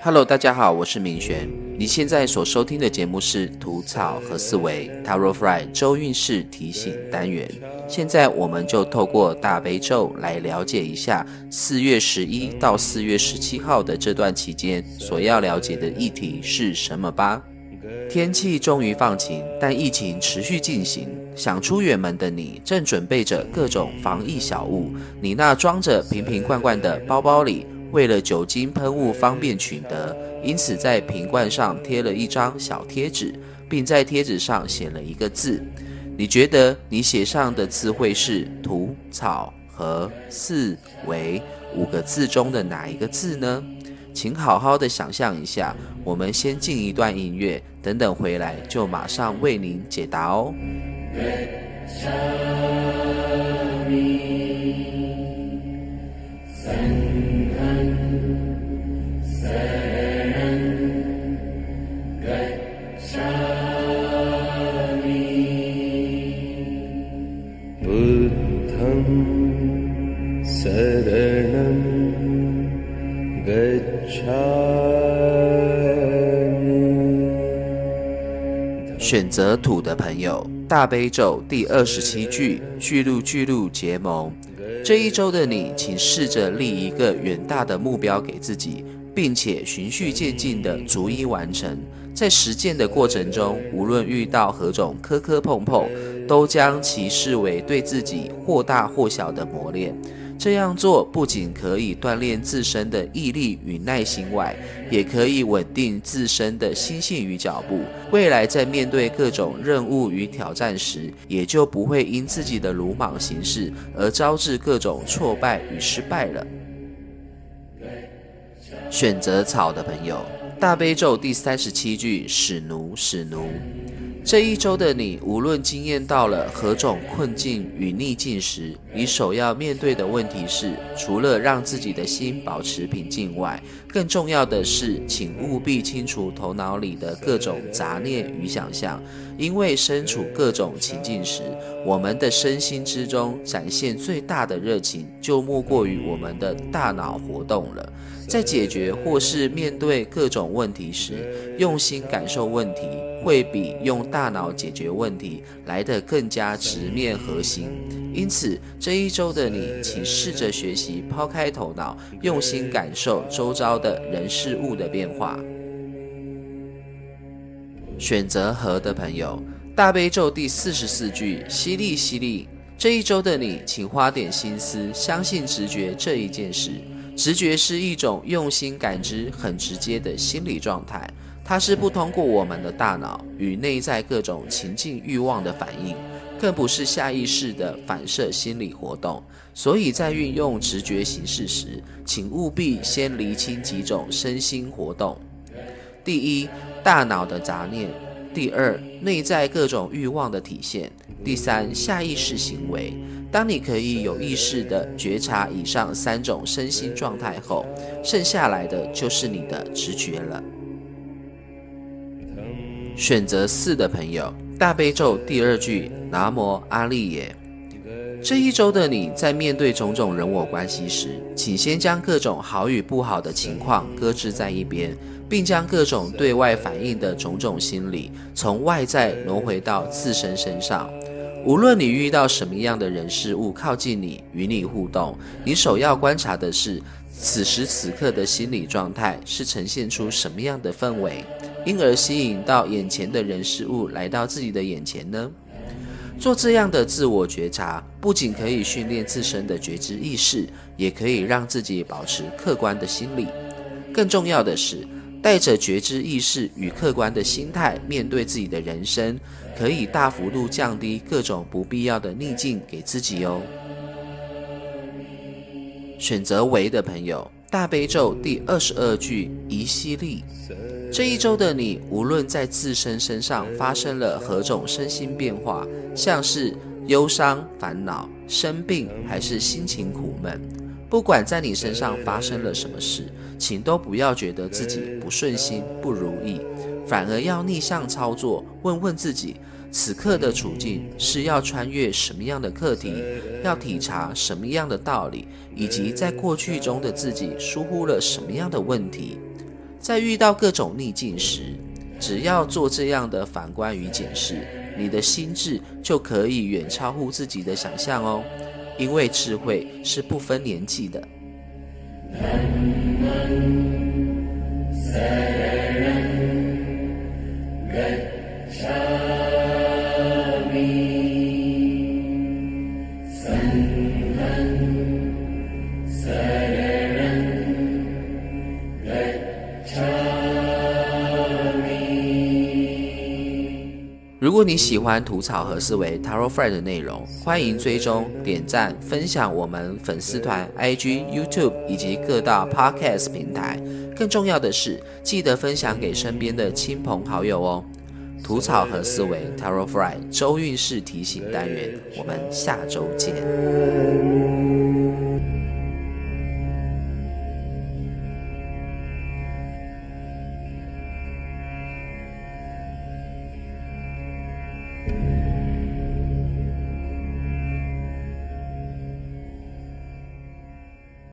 Hello，大家好，我是明璇。你现在所收听的节目是《吐草和思维 Taro Fry 周运势提醒单元》。现在我们就透过大悲咒来了解一下四月十一到四月十七号的这段期间所要了解的议题是什么吧。天气终于放晴，但疫情持续进行。想出远门的你，正准备着各种防疫小物。你那装着瓶瓶罐罐的包包里。为了酒精喷雾方便取得，因此在瓶罐上贴了一张小贴纸，并在贴纸上写了一个字。你觉得你写上的字会是“土草和四维”五个字中的哪一个字呢？请好好的想象一下。我们先进一段音乐，等等回来就马上为您解答哦。选择土的朋友，大悲咒第二十七句，巨鹿巨鹿结盟。这一周的你，请试着立一个远大的目标给自己，并且循序渐进地逐一完成。在实践的过程中，无论遇到何种磕磕碰碰，都将其视为对自己或大或小的磨练。这样做不仅可以锻炼自身的毅力与耐心外，也可以稳定自身的心性与脚步。未来在面对各种任务与挑战时，也就不会因自己的鲁莽行事而招致各种挫败与失败了。选择草的朋友，大悲咒第三十七句：使奴，使奴。这一周的你，无论经验到了何种困境与逆境时，你首要面对的问题是，除了让自己的心保持平静外，更重要的是，请务必清除头脑里的各种杂念与想象。因为身处各种情境时，我们的身心之中展现最大的热情，就莫过于我们的大脑活动了。在解决或是面对各种问题时，用心感受问题，会比用大脑解决问题来得更加直面核心。因此，这一周的你，请试着学习抛开头脑，用心感受周遭的人事物的变化。选择和的朋友，大悲咒第四十四句：犀利犀利。这一周的你，请花点心思，相信直觉这一件事。直觉是一种用心感知、很直接的心理状态，它是不通过我们的大脑与内在各种情境欲望的反应，更不是下意识的反射心理活动。所以在运用直觉形式时，请务必先厘清几种身心活动：第一，大脑的杂念；第二，内在各种欲望的体现；第三，下意识行为。当你可以有意识地觉察以上三种身心状态后，剩下来的就是你的直觉了。选择四的朋友，大悲咒第二句：南无阿利耶。这一周的你在面对种种人我关系时，请先将各种好与不好的情况搁置在一边，并将各种对外反应的种种心理从外在挪回到自身身上。无论你遇到什么样的人事物靠近你，与你互动，你首要观察的是此时此刻的心理状态是呈现出什么样的氛围，因而吸引到眼前的人事物来到自己的眼前呢？做这样的自我觉察，不仅可以训练自身的觉知意识，也可以让自己保持客观的心理。更重要的是。带着觉知意识与客观的心态面对自己的人生，可以大幅度降低各种不必要的逆境给自己哦。选择为的朋友，大悲咒第二十二句：宜犀利。这一周的你，无论在自身身上发生了何种身心变化，像是忧伤、烦恼、生病，还是心情苦闷，不管在你身上发生了什么事。请都不要觉得自己不顺心、不如意，反而要逆向操作，问问自己，此刻的处境是要穿越什么样的课题，要体察什么样的道理，以及在过去中的自己疏忽了什么样的问题。在遇到各种逆境时，只要做这样的反观与检视，你的心智就可以远超乎自己的想象哦。因为智慧是不分年纪的。如果你喜欢吐槽和思维 Taro Friend 的内容，欢迎追踪、点赞、分享我们粉丝团、IG、YouTube 以及各大 Podcast 平台。更重要的是，记得分享给身边的亲朋好友哦。吐槽和思维 Taro Friend 周运势提醒单元，我们下周见。